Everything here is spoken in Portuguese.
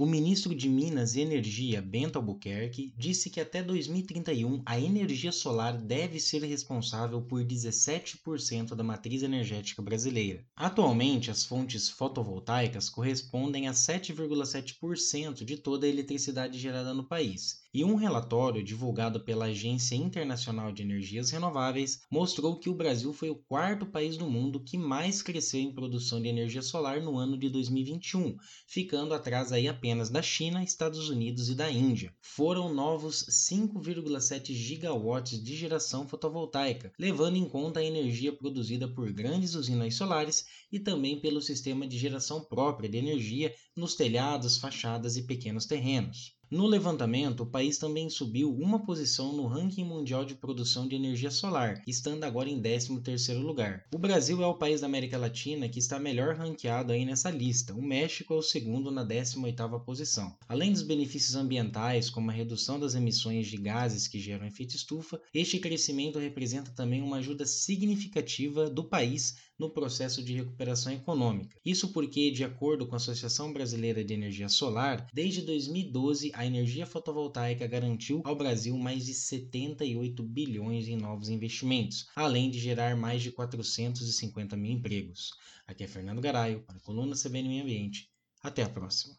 O ministro de Minas e Energia, Bento Albuquerque, disse que até 2031 a energia solar deve ser responsável por 17% da matriz energética brasileira. Atualmente, as fontes fotovoltaicas correspondem a 7,7% de toda a eletricidade gerada no país. E um relatório divulgado pela Agência Internacional de Energias Renováveis mostrou que o Brasil foi o quarto país do mundo que mais cresceu em produção de energia solar no ano de 2021, ficando atrás aí apenas da China, Estados Unidos e da Índia. Foram novos 5,7 gigawatts de geração fotovoltaica, levando em conta a energia produzida por grandes usinas solares e também pelo sistema de geração própria de energia nos telhados, fachadas e pequenos terrenos. No levantamento, o país também subiu uma posição no ranking mundial de produção de energia solar, estando agora em 13º lugar. O Brasil é o país da América Latina que está melhor ranqueado aí nessa lista. O México é o segundo na 18ª posição. Além dos benefícios ambientais, como a redução das emissões de gases que geram efeito estufa, este crescimento representa também uma ajuda significativa do país no processo de recuperação econômica. Isso porque, de acordo com a Associação Brasileira de Energia Solar, desde 2012 a energia fotovoltaica garantiu ao Brasil mais de 78 bilhões em novos investimentos, além de gerar mais de 450 mil empregos. Aqui é Fernando Garaio, para a coluna CBN Meio Ambiente. Até a próxima.